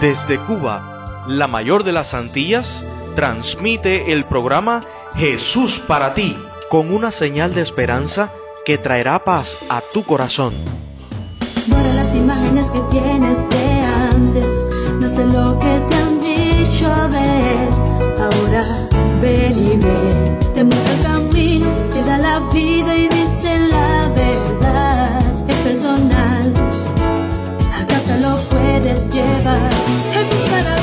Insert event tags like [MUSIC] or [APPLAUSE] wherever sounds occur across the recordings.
Desde Cuba, la mayor de las Antillas, transmite el programa Jesús para ti, con una señal de esperanza que traerá paz a tu corazón. Las imágenes que tienes de antes, no sé lo que te han dicho de él. Llevar. Jesús para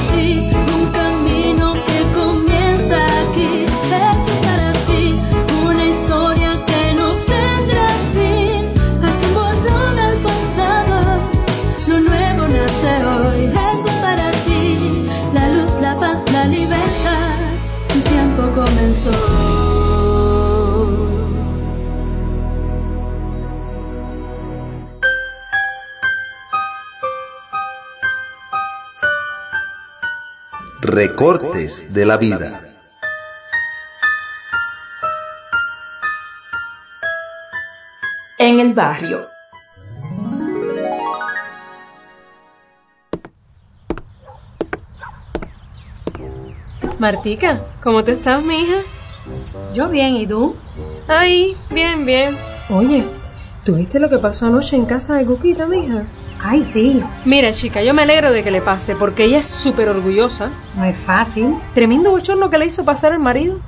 Recortes de la vida. En el barrio. Martica, ¿cómo te estás, mija? Yo bien, ¿y tú? Ay, bien, bien. Oye, ¿tú viste lo que pasó anoche en casa de Cuquita, mija? Ay, sí, Mira, chica, yo me alegro de que le pase, porque ella es súper orgullosa. no es fácil. Tremendo bochorno que le hizo pasar al marido.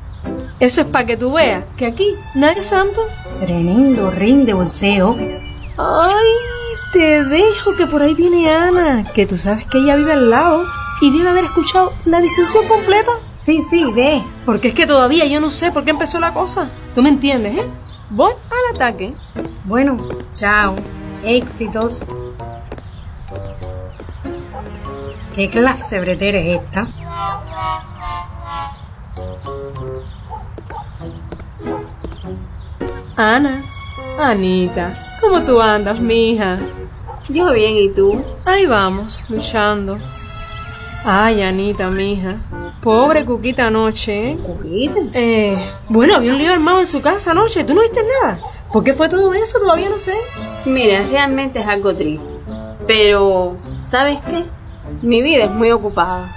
Eso es para que tú veas que aquí nadie es santo. Tremendo ring de bolseo. Ay, te dejo que por ahí viene Ana, que tú sabes que ella vive al lado y debe haber escuchado la discusión completa. Sí, sí, ve. Porque es que todavía yo no sé por qué empezó la cosa. ¿Tú me entiendes, eh? Voy al ataque. Bueno, chao. Éxitos. ¿Qué clase de bretera es esta? Ana, Anita, ¿cómo tú andas, mija? Yo bien, ¿y tú? Ahí vamos, luchando. Ay, Anita, mija. Pobre Cuquita anoche, ¿eh? ¿Cuquita? Eh, bueno, había un lío armado en su casa anoche. ¿Tú no viste nada? ¿Por qué fue todo eso? Todavía no sé. Mira, realmente es algo triste. Pero, ¿sabes qué? Mi vida es muy ocupada.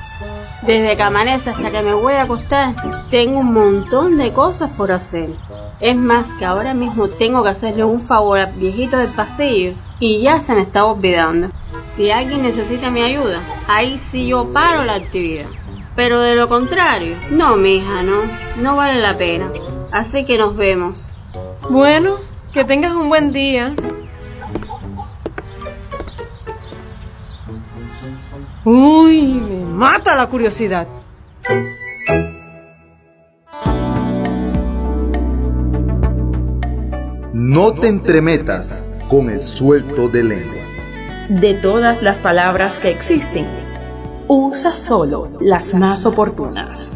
Desde que amanece hasta que me voy a acostar, tengo un montón de cosas por hacer. Es más que ahora mismo tengo que hacerle un favor al viejito del pasillo y ya se me está olvidando. Si alguien necesita mi ayuda, ahí sí yo paro la actividad. Pero de lo contrario, no, mija, no, no vale la pena. Así que nos vemos. Bueno, que tengas un buen día. Uy, me mata la curiosidad. No te entremetas con el suelto de lengua. De todas las palabras que existen, usa solo las más oportunas.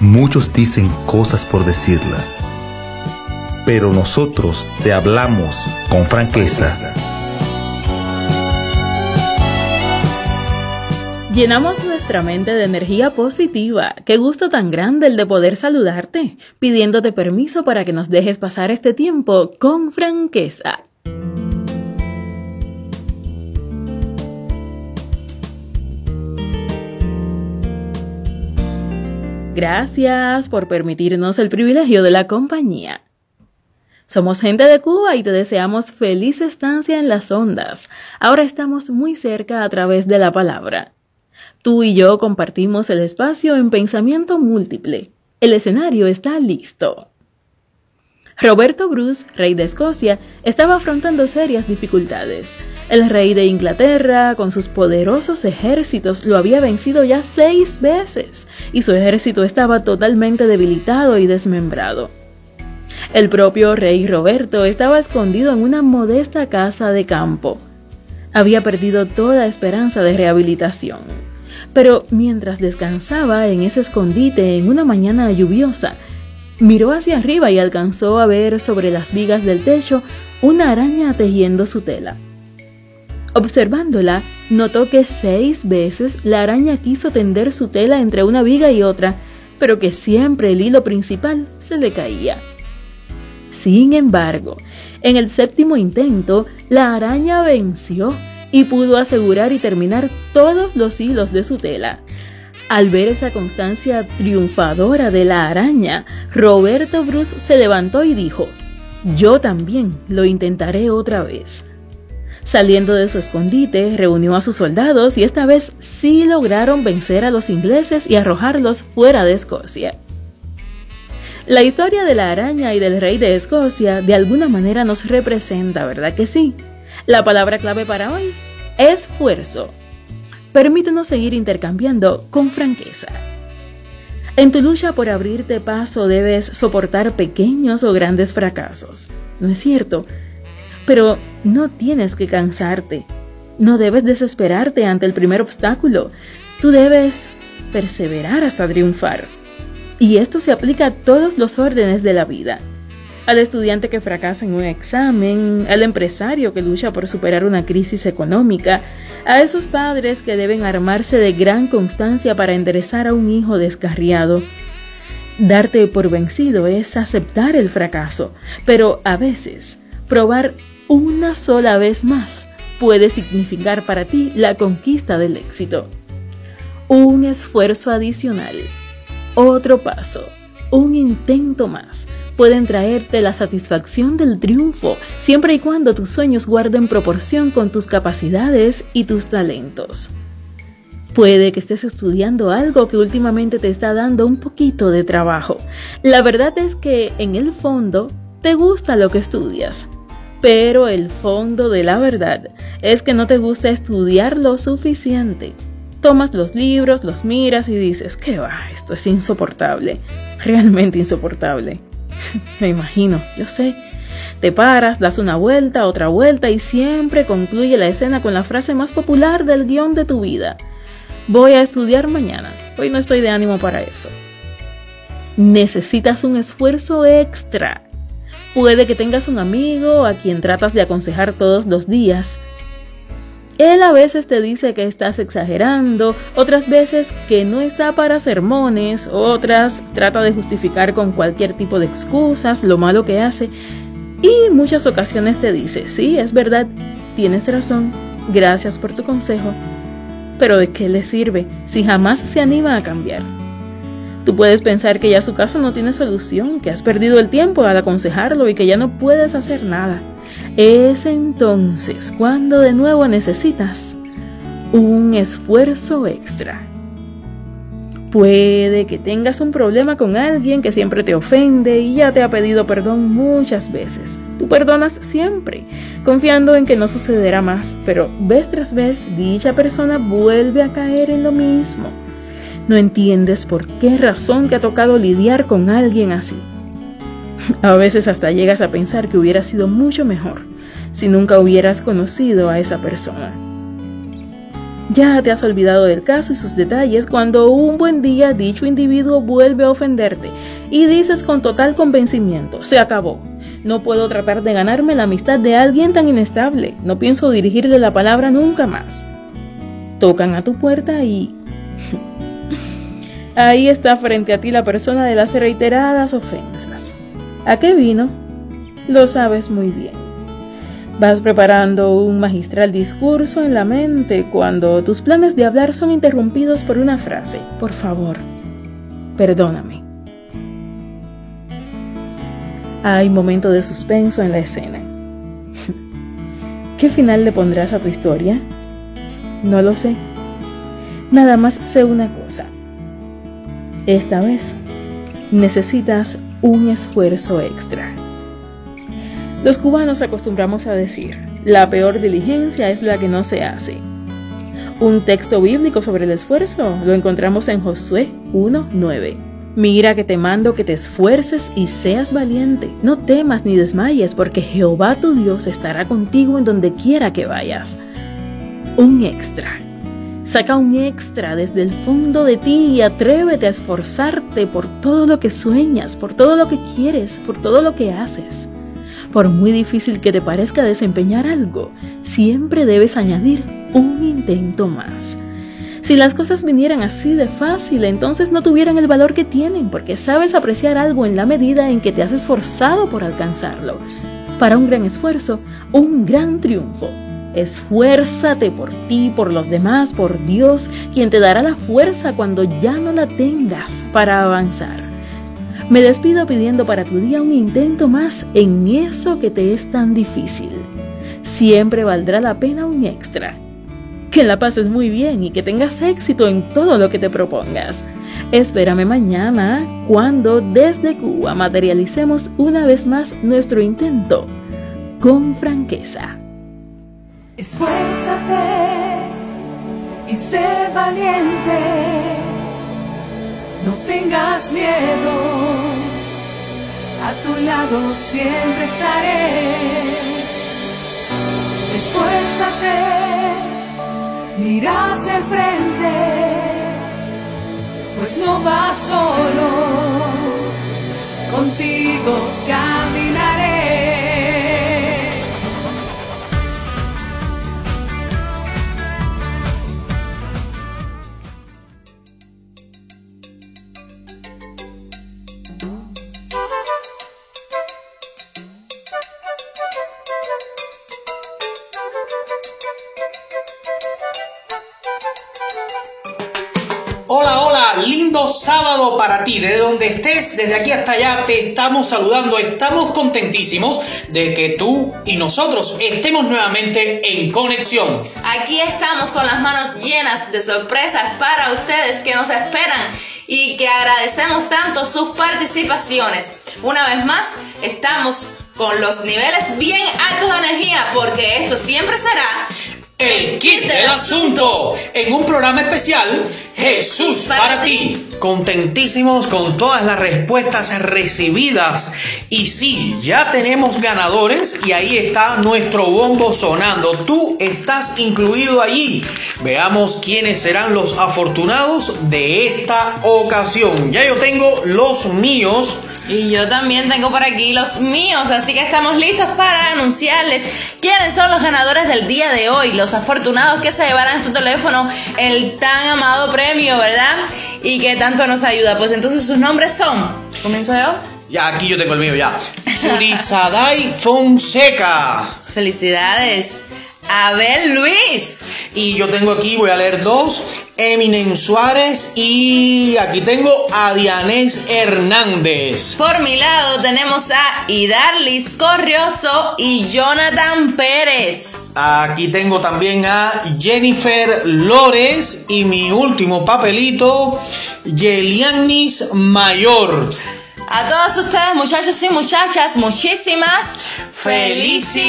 Muchos dicen cosas por decirlas, pero nosotros te hablamos con franqueza. Llenamos nuestra mente de energía positiva. Qué gusto tan grande el de poder saludarte, pidiéndote permiso para que nos dejes pasar este tiempo con franqueza. Gracias por permitirnos el privilegio de la compañía. Somos gente de Cuba y te deseamos feliz estancia en las ondas. Ahora estamos muy cerca a través de la palabra. Tú y yo compartimos el espacio en pensamiento múltiple. El escenario está listo. Roberto Bruce, rey de Escocia, estaba afrontando serias dificultades. El rey de Inglaterra, con sus poderosos ejércitos, lo había vencido ya seis veces, y su ejército estaba totalmente debilitado y desmembrado. El propio rey Roberto estaba escondido en una modesta casa de campo. Había perdido toda esperanza de rehabilitación. Pero mientras descansaba en ese escondite en una mañana lluviosa, Miró hacia arriba y alcanzó a ver sobre las vigas del techo una araña tejiendo su tela. Observándola, notó que seis veces la araña quiso tender su tela entre una viga y otra, pero que siempre el hilo principal se le caía. Sin embargo, en el séptimo intento, la araña venció y pudo asegurar y terminar todos los hilos de su tela. Al ver esa constancia triunfadora de la araña, Roberto Bruce se levantó y dijo, yo también lo intentaré otra vez. Saliendo de su escondite, reunió a sus soldados y esta vez sí lograron vencer a los ingleses y arrojarlos fuera de Escocia. La historia de la araña y del rey de Escocia de alguna manera nos representa, ¿verdad que sí? La palabra clave para hoy, esfuerzo. Permítenos seguir intercambiando con franqueza. En tu lucha por abrirte paso debes soportar pequeños o grandes fracasos, ¿no es cierto? Pero no tienes que cansarte, no debes desesperarte ante el primer obstáculo, tú debes perseverar hasta triunfar. Y esto se aplica a todos los órdenes de la vida. Al estudiante que fracasa en un examen, al empresario que lucha por superar una crisis económica, a esos padres que deben armarse de gran constancia para enderezar a un hijo descarriado. Darte por vencido es aceptar el fracaso, pero a veces probar una sola vez más puede significar para ti la conquista del éxito. Un esfuerzo adicional otro paso, un intento más, pueden traerte la satisfacción del triunfo, siempre y cuando tus sueños guarden proporción con tus capacidades y tus talentos. Puede que estés estudiando algo que últimamente te está dando un poquito de trabajo. La verdad es que en el fondo te gusta lo que estudias, pero el fondo de la verdad es que no te gusta estudiar lo suficiente. Tomas los libros, los miras y dices, ¿qué va? Esto es insoportable, realmente insoportable. [LAUGHS] Me imagino, yo sé. Te paras, das una vuelta, otra vuelta y siempre concluye la escena con la frase más popular del guion de tu vida. Voy a estudiar mañana. Hoy no estoy de ánimo para eso. Necesitas un esfuerzo extra. Puede que tengas un amigo a quien tratas de aconsejar todos los días él a veces te dice que estás exagerando, otras veces que no está para sermones, otras trata de justificar con cualquier tipo de excusas lo malo que hace y muchas ocasiones te dice, sí, es verdad, tienes razón, gracias por tu consejo, pero ¿de qué le sirve si jamás se anima a cambiar? Tú puedes pensar que ya su caso no tiene solución, que has perdido el tiempo al aconsejarlo y que ya no puedes hacer nada. Es entonces cuando de nuevo necesitas un esfuerzo extra. Puede que tengas un problema con alguien que siempre te ofende y ya te ha pedido perdón muchas veces. Tú perdonas siempre, confiando en que no sucederá más, pero vez tras vez dicha persona vuelve a caer en lo mismo. No entiendes por qué razón te ha tocado lidiar con alguien así. A veces hasta llegas a pensar que hubiera sido mucho mejor si nunca hubieras conocido a esa persona. Ya te has olvidado del caso y sus detalles cuando un buen día dicho individuo vuelve a ofenderte y dices con total convencimiento, se acabó. No puedo tratar de ganarme la amistad de alguien tan inestable. No pienso dirigirle la palabra nunca más. Tocan a tu puerta y... Ahí está frente a ti la persona de las reiteradas ofensas. ¿A qué vino? Lo sabes muy bien. Vas preparando un magistral discurso en la mente cuando tus planes de hablar son interrumpidos por una frase. Por favor, perdóname. Hay momento de suspenso en la escena. [LAUGHS] ¿Qué final le pondrás a tu historia? No lo sé. Nada más sé una cosa. Esta vez necesitas un esfuerzo extra. Los cubanos acostumbramos a decir, la peor diligencia es la que no se hace. Un texto bíblico sobre el esfuerzo lo encontramos en Josué 1.9. Mira que te mando que te esfuerces y seas valiente. No temas ni desmayes, porque Jehová tu Dios estará contigo en donde quiera que vayas. Un extra Saca un extra desde el fondo de ti y atrévete a esforzarte por todo lo que sueñas, por todo lo que quieres, por todo lo que haces. Por muy difícil que te parezca desempeñar algo, siempre debes añadir un intento más. Si las cosas vinieran así de fácil, entonces no tuvieran el valor que tienen, porque sabes apreciar algo en la medida en que te has esforzado por alcanzarlo. Para un gran esfuerzo, un gran triunfo. Esfuérzate por ti, por los demás, por Dios, quien te dará la fuerza cuando ya no la tengas para avanzar. Me despido pidiendo para tu día un intento más en eso que te es tan difícil. Siempre valdrá la pena un extra que la pases muy bien y que tengas éxito en todo lo que te propongas. Espérame mañana cuando desde Cuba materialicemos una vez más nuestro intento con franqueza. Esfuérzate y sé valiente, no tengas miedo, a tu lado siempre estaré. Esfuérzate miras enfrente, pues no vas solo, desde aquí hasta allá, te estamos saludando, estamos contentísimos de que tú y nosotros estemos nuevamente en conexión. Aquí estamos con las manos llenas de sorpresas para ustedes que nos esperan y que agradecemos tanto sus participaciones. Una vez más, estamos con los niveles bien altos de energía porque esto siempre será el kit del asunto en un programa especial Jesús para ti. Contentísimos con todas las respuestas recibidas. Y sí, ya tenemos ganadores y ahí está nuestro bombo sonando. Tú estás incluido allí. Veamos quiénes serán los afortunados de esta ocasión. Ya yo tengo los míos. Y yo también tengo por aquí los míos, así que estamos listos para anunciarles quiénes son los ganadores del día de hoy, los afortunados que se llevarán en su teléfono el tan amado premio, ¿verdad? Y que tanto nos ayuda. Pues entonces sus nombres son, ¿comienzo yo? Ya, aquí yo tengo el mío, ya. [LAUGHS] Surisadai Fonseca. Felicidades. Abel Luis. Y yo tengo aquí, voy a leer dos, Eminen Suárez y aquí tengo a Dianés Hernández. Por mi lado tenemos a Idarlis Corrioso y Jonathan Pérez. Aquí tengo también a Jennifer Lores y mi último papelito, Yelianis Mayor. A todos ustedes, muchachos y muchachas, muchísimas felicidades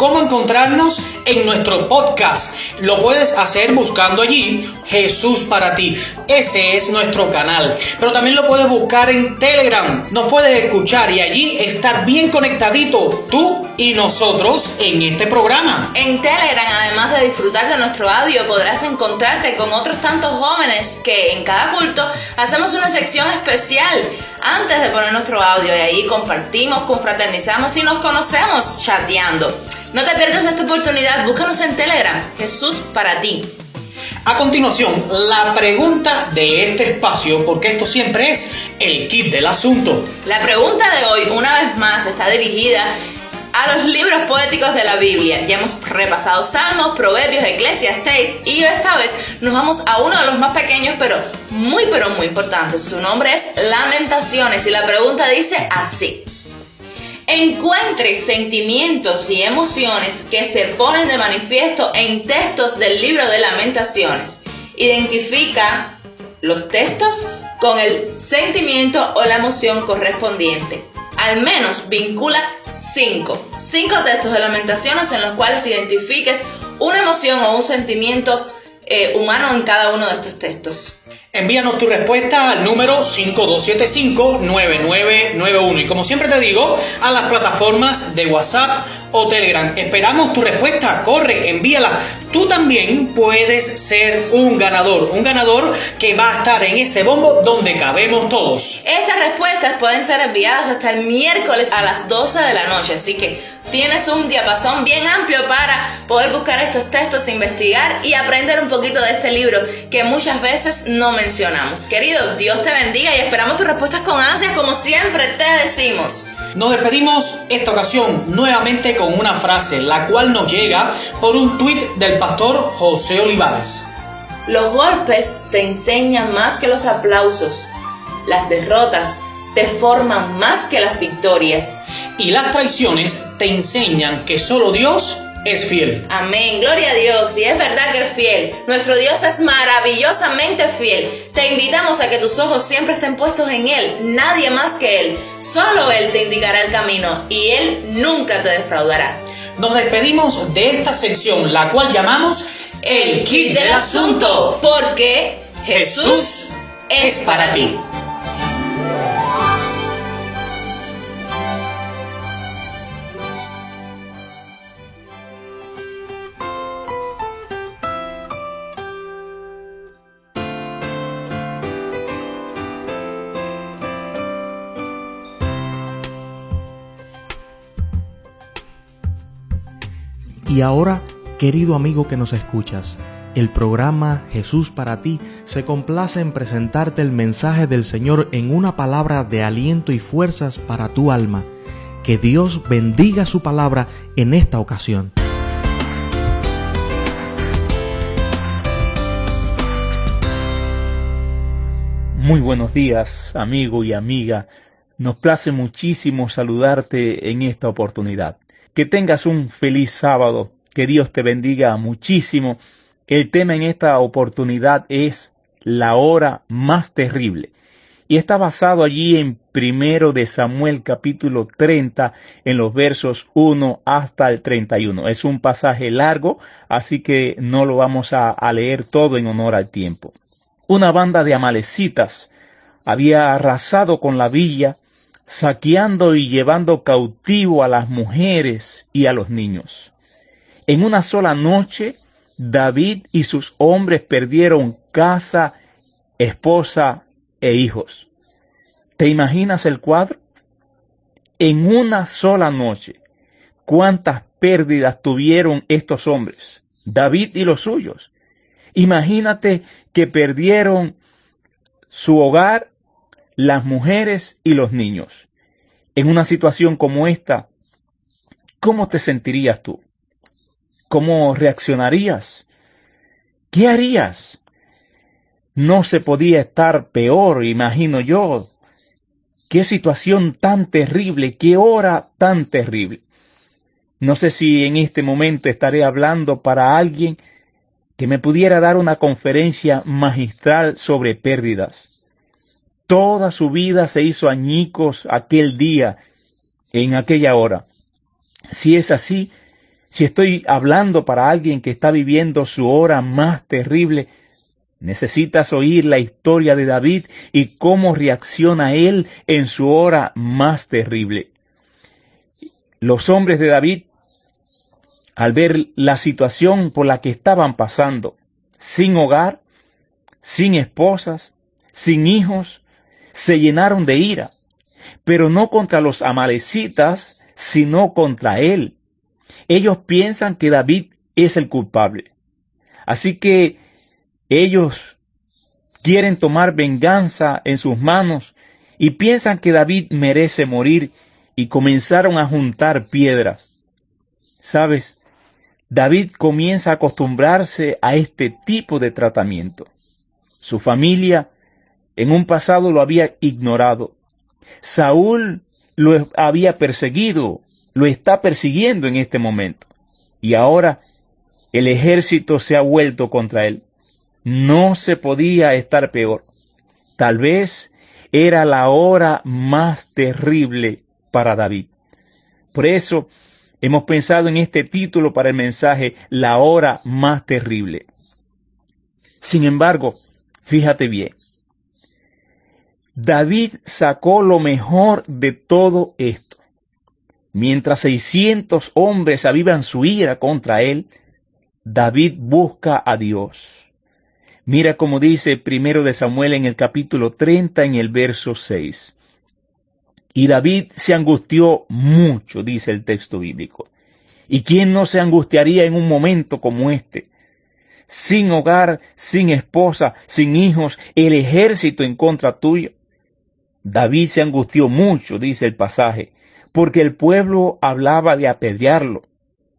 cómo encontrarnos en nuestro podcast. Lo puedes hacer buscando allí Jesús para ti. Ese es nuestro canal. Pero también lo puedes buscar en Telegram. Nos puedes escuchar y allí estar bien conectadito tú y nosotros en este programa. En Telegram, además de disfrutar de nuestro audio, podrás encontrarte con otros tantos jóvenes que en cada culto hacemos una sección especial antes de poner nuestro audio y ahí compartimos, confraternizamos y nos conocemos chateando. No te pierdas esta oportunidad, búscanos en Telegram, Jesús para ti. A continuación, la pregunta de este espacio, porque esto siempre es el kit del asunto. La pregunta de hoy, una vez más, está dirigida a los poéticos de la Biblia. Ya hemos repasado Salmos, Proverbios, Eclesiastes y esta vez nos vamos a uno de los más pequeños, pero muy, pero muy importantes. Su nombre es Lamentaciones y la pregunta dice así. Encuentre sentimientos y emociones que se ponen de manifiesto en textos del libro de lamentaciones. Identifica los textos con el sentimiento o la emoción correspondiente. Al menos vincula cinco. Cinco textos de lamentaciones en los cuales identifiques una emoción o un sentimiento eh, humano en cada uno de estos textos. Envíanos tu respuesta al número 5275-9991 y como siempre te digo, a las plataformas de WhatsApp o Telegram. Esperamos tu respuesta, corre, envíala. Tú también puedes ser un ganador, un ganador que va a estar en ese bombo donde cabemos todos. Estas respuestas pueden ser enviadas hasta el miércoles a las 12 de la noche, así que tienes un diapasón bien amplio para poder buscar estos textos, investigar y aprender un poquito de este libro que muchas veces no mencionamos. Querido, Dios te bendiga y esperamos tus respuestas con ansias como siempre te decimos. Nos despedimos esta ocasión nuevamente con una frase, la cual nos llega por un tuit del pastor José Olivares. Los golpes te enseñan más que los aplausos. Las derrotas te forman más que las victorias. Y las traiciones te enseñan que solo Dios es fiel. Amén, gloria a Dios. Y es verdad que es fiel. Nuestro Dios es maravillosamente fiel. Te invitamos a que tus ojos siempre estén puestos en Él, nadie más que Él. Solo Él te indicará el camino y Él nunca te defraudará. Nos despedimos de esta sección, la cual llamamos El Kit del Asunto, porque Jesús es para ti. Y ahora, querido amigo que nos escuchas, el programa Jesús para ti se complace en presentarte el mensaje del Señor en una palabra de aliento y fuerzas para tu alma. Que Dios bendiga su palabra en esta ocasión. Muy buenos días, amigo y amiga. Nos place muchísimo saludarte en esta oportunidad. Que tengas un feliz sábado. Que Dios te bendiga muchísimo. El tema en esta oportunidad es la hora más terrible. Y está basado allí en primero de Samuel capítulo 30 en los versos 1 hasta el 31. Es un pasaje largo, así que no lo vamos a, a leer todo en honor al tiempo. Una banda de amalecitas había arrasado con la villa saqueando y llevando cautivo a las mujeres y a los niños. En una sola noche, David y sus hombres perdieron casa, esposa e hijos. ¿Te imaginas el cuadro? En una sola noche, ¿cuántas pérdidas tuvieron estos hombres? David y los suyos. Imagínate que perdieron su hogar, las mujeres y los niños. En una situación como esta, ¿cómo te sentirías tú? ¿Cómo reaccionarías? ¿Qué harías? No se podía estar peor, imagino yo. Qué situación tan terrible, qué hora tan terrible. No sé si en este momento estaré hablando para alguien que me pudiera dar una conferencia magistral sobre pérdidas. Toda su vida se hizo añicos aquel día, en aquella hora. Si es así, si estoy hablando para alguien que está viviendo su hora más terrible, necesitas oír la historia de David y cómo reacciona él en su hora más terrible. Los hombres de David, al ver la situación por la que estaban pasando, sin hogar, sin esposas, sin hijos, se llenaron de ira, pero no contra los amalecitas, sino contra él. Ellos piensan que David es el culpable. Así que ellos quieren tomar venganza en sus manos y piensan que David merece morir y comenzaron a juntar piedras. ¿Sabes? David comienza a acostumbrarse a este tipo de tratamiento. Su familia en un pasado lo había ignorado. Saúl lo había perseguido, lo está persiguiendo en este momento. Y ahora el ejército se ha vuelto contra él. No se podía estar peor. Tal vez era la hora más terrible para David. Por eso hemos pensado en este título para el mensaje, la hora más terrible. Sin embargo, fíjate bien, David sacó lo mejor de todo esto. Mientras 600 hombres avivan su ira contra él, David busca a Dios. Mira como dice primero de Samuel en el capítulo 30 en el verso 6. Y David se angustió mucho, dice el texto bíblico. ¿Y quién no se angustiaría en un momento como este? Sin hogar, sin esposa, sin hijos, el ejército en contra tuyo. David se angustió mucho, dice el pasaje, porque el pueblo hablaba de apedrearlo,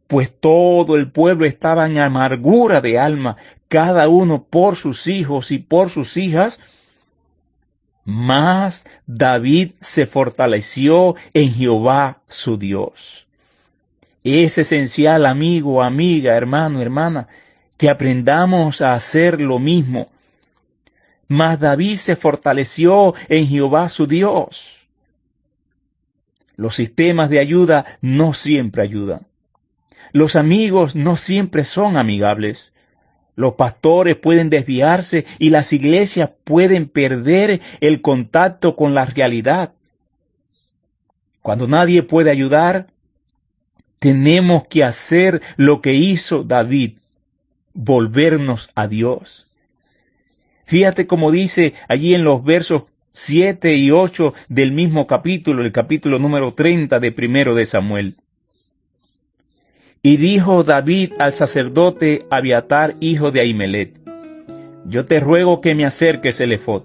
pues todo el pueblo estaba en amargura de alma, cada uno por sus hijos y por sus hijas, mas David se fortaleció en Jehová su Dios. Es esencial, amigo, amiga, hermano, hermana, que aprendamos a hacer lo mismo. Mas David se fortaleció en Jehová su Dios. Los sistemas de ayuda no siempre ayudan. Los amigos no siempre son amigables. Los pastores pueden desviarse y las iglesias pueden perder el contacto con la realidad. Cuando nadie puede ayudar, tenemos que hacer lo que hizo David, volvernos a Dios. Fíjate como dice allí en los versos 7 y 8 del mismo capítulo, el capítulo número 30 de primero de Samuel. Y dijo David al sacerdote Abiatar, hijo de Ahimelet, yo te ruego que me acerques el efod.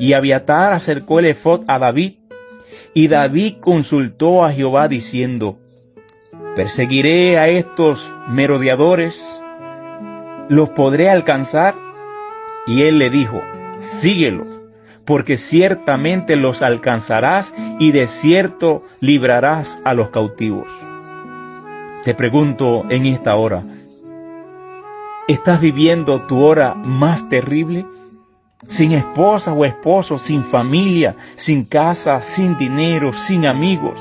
Y Abiatar acercó el efod a David, y David consultó a Jehová diciendo, ¿perseguiré a estos merodeadores? ¿Los podré alcanzar? Y él le dijo, síguelo, porque ciertamente los alcanzarás y de cierto librarás a los cautivos. Te pregunto en esta hora, ¿estás viviendo tu hora más terrible? Sin esposa o esposo, sin familia, sin casa, sin dinero, sin amigos,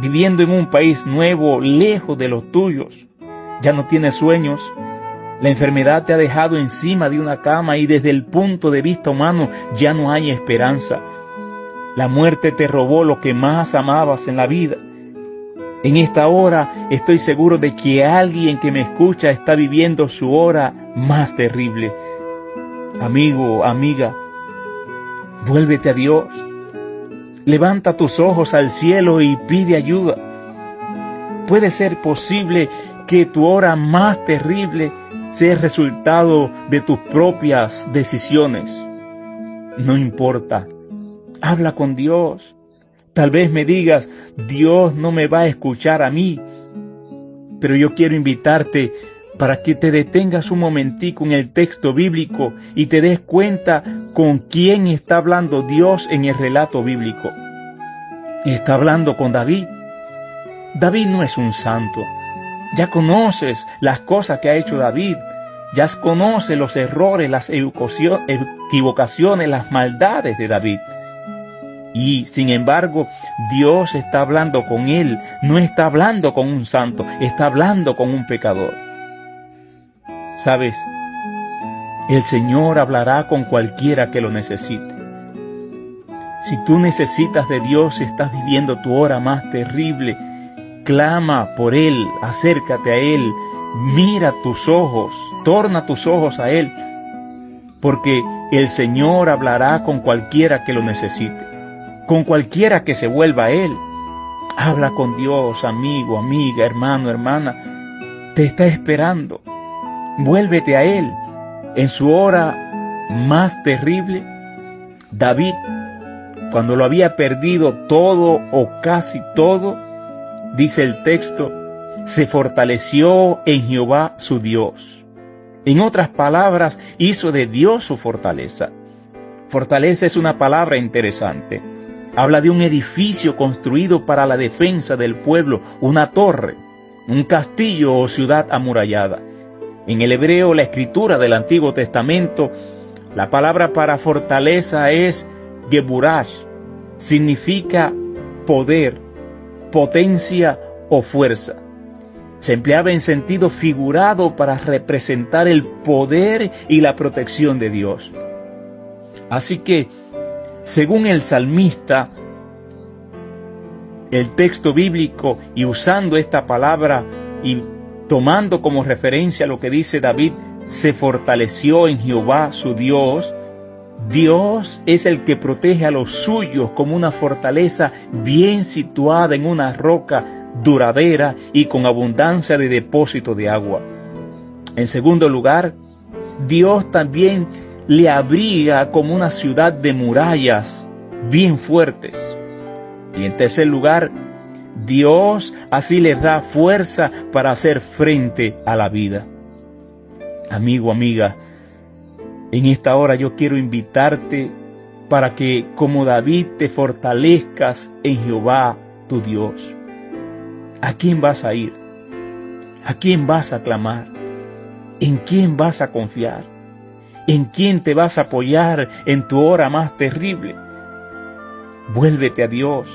viviendo en un país nuevo, lejos de los tuyos. Ya no tienes sueños. La enfermedad te ha dejado encima de una cama y desde el punto de vista humano ya no hay esperanza. La muerte te robó lo que más amabas en la vida. En esta hora estoy seguro de que alguien que me escucha está viviendo su hora más terrible. Amigo, amiga, vuélvete a Dios. Levanta tus ojos al cielo y pide ayuda. Puede ser posible que tu hora más terrible sea el resultado de tus propias decisiones. No importa. Habla con Dios. Tal vez me digas, Dios no me va a escuchar a mí, pero yo quiero invitarte para que te detengas un momentico en el texto bíblico y te des cuenta con quién está hablando Dios en el relato bíblico. Está hablando con David. David no es un santo. Ya conoces las cosas que ha hecho David. Ya conoces los errores, las equivocaciones, las maldades de David. Y sin embargo, Dios está hablando con él, no está hablando con un santo, está hablando con un pecador. ¿Sabes? El Señor hablará con cualquiera que lo necesite. Si tú necesitas de Dios, estás viviendo tu hora más terrible, clama por Él, acércate a Él, mira tus ojos, torna tus ojos a Él, porque el Señor hablará con cualquiera que lo necesite con cualquiera que se vuelva a Él. Habla con Dios, amigo, amiga, hermano, hermana. Te está esperando. Vuélvete a Él. En su hora más terrible, David, cuando lo había perdido todo o casi todo, dice el texto, se fortaleció en Jehová su Dios. En otras palabras, hizo de Dios su fortaleza. Fortaleza es una palabra interesante. Habla de un edificio construido para la defensa del pueblo, una torre, un castillo o ciudad amurallada. En el hebreo, la escritura del Antiguo Testamento, la palabra para fortaleza es Geburash. Significa poder, potencia o fuerza. Se empleaba en sentido figurado para representar el poder y la protección de Dios. Así que, según el salmista, el texto bíblico y usando esta palabra y tomando como referencia lo que dice David, se fortaleció en Jehová su Dios. Dios es el que protege a los suyos como una fortaleza bien situada en una roca duradera y con abundancia de depósito de agua. En segundo lugar, Dios también le abriga como una ciudad de murallas bien fuertes. Y en tercer lugar, Dios así les da fuerza para hacer frente a la vida. Amigo, amiga, en esta hora yo quiero invitarte para que como David te fortalezcas en Jehová tu Dios. ¿A quién vas a ir? ¿A quién vas a clamar? ¿En quién vas a confiar? ¿En quién te vas a apoyar en tu hora más terrible? Vuélvete a Dios.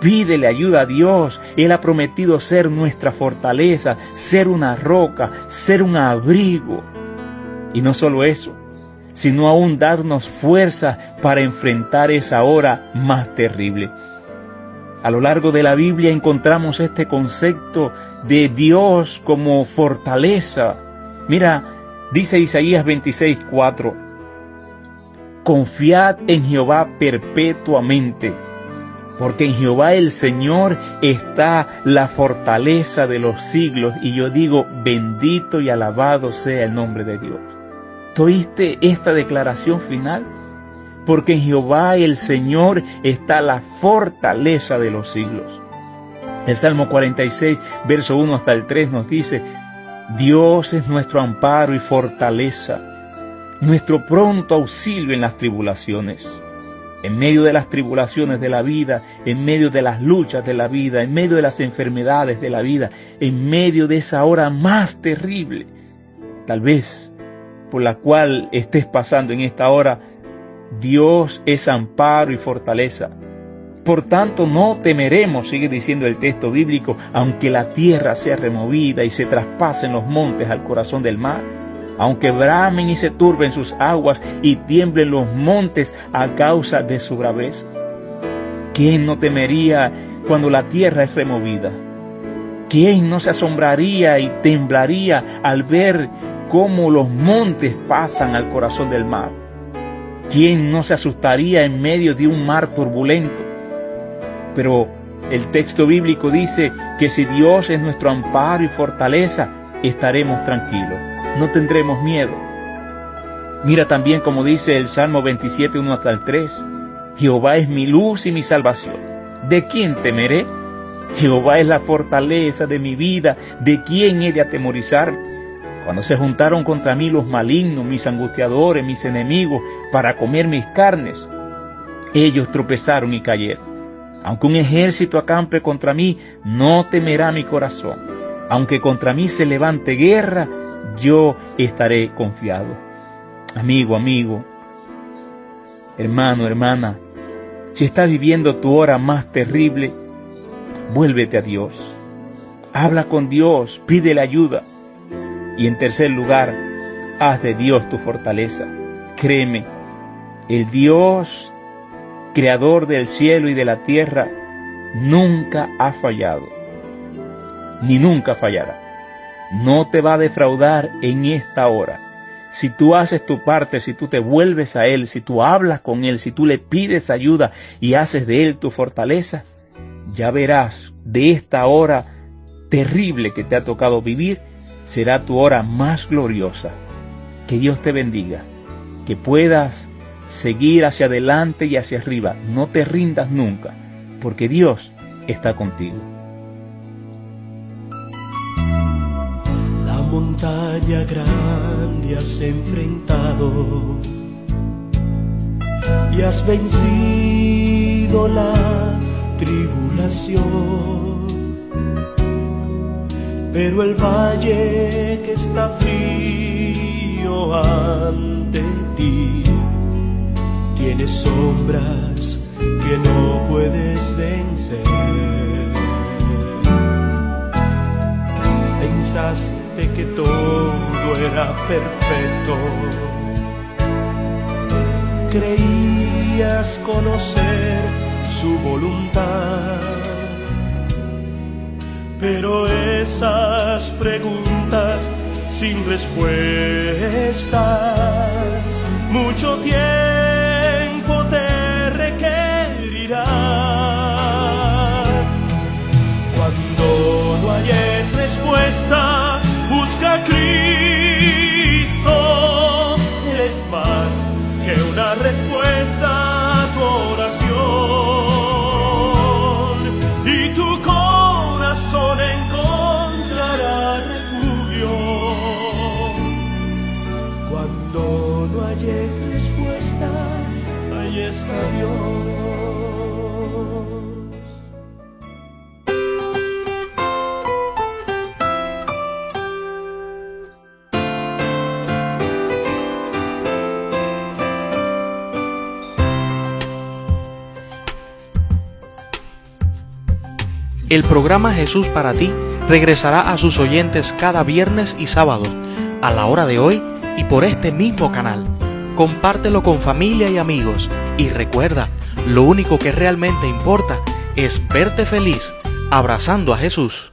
Pídele ayuda a Dios. Él ha prometido ser nuestra fortaleza, ser una roca, ser un abrigo. Y no solo eso, sino aún darnos fuerza para enfrentar esa hora más terrible. A lo largo de la Biblia encontramos este concepto de Dios como fortaleza. Mira, dice Isaías 26:4, confiad en Jehová perpetuamente, porque en Jehová el Señor está la fortaleza de los siglos. Y yo digo, bendito y alabado sea el nombre de Dios. ¿Oíste esta declaración final? Porque en Jehová el Señor está la fortaleza de los siglos. El Salmo 46, verso 1 hasta el 3 nos dice, Dios es nuestro amparo y fortaleza, nuestro pronto auxilio en las tribulaciones. En medio de las tribulaciones de la vida, en medio de las luchas de la vida, en medio de las enfermedades de la vida, en medio de esa hora más terrible, tal vez por la cual estés pasando en esta hora, Dios es amparo y fortaleza. Por tanto, no temeremos, sigue diciendo el texto bíblico, aunque la tierra sea removida y se traspasen los montes al corazón del mar, aunque bramen y se turben sus aguas y tiemblen los montes a causa de su braveza. ¿Quién no temería cuando la tierra es removida? ¿Quién no se asombraría y temblaría al ver cómo los montes pasan al corazón del mar? ¿Quién no se asustaría en medio de un mar turbulento? Pero el texto bíblico dice que si Dios es nuestro amparo y fortaleza, estaremos tranquilos, no tendremos miedo. Mira también como dice el Salmo 27, 1 hasta el 3, Jehová es mi luz y mi salvación. ¿De quién temeré? Jehová es la fortaleza de mi vida, ¿de quién he de atemorizar? Cuando se juntaron contra mí los malignos, mis angustiadores, mis enemigos, para comer mis carnes, ellos tropezaron y cayeron. Aunque un ejército acampe contra mí, no temerá mi corazón. Aunque contra mí se levante guerra, yo estaré confiado. Amigo, amigo, hermano, hermana, si estás viviendo tu hora más terrible, vuélvete a Dios. Habla con Dios, pídele ayuda. Y en tercer lugar, haz de Dios tu fortaleza. Créeme, el Dios, creador del cielo y de la tierra, nunca ha fallado, ni nunca fallará. No te va a defraudar en esta hora. Si tú haces tu parte, si tú te vuelves a Él, si tú hablas con Él, si tú le pides ayuda y haces de Él tu fortaleza, ya verás de esta hora terrible que te ha tocado vivir, será tu hora más gloriosa. Que Dios te bendiga, que puedas seguir hacia adelante y hacia arriba. No te rindas nunca, porque Dios está contigo. La montaña grande has enfrentado y has vencido la tribulación pero el valle que está frío ante ti tiene sombras que no puedes vencer. pensaste que todo era perfecto. Creías conocer su voluntad. Pero esas preguntas sin respuestas, mucho tiempo te requerirá. Cuando no hayes respuesta, busca Cristo. El programa Jesús para ti regresará a sus oyentes cada viernes y sábado, a la hora de hoy y por este mismo canal. Compártelo con familia y amigos y recuerda, lo único que realmente importa es verte feliz abrazando a Jesús.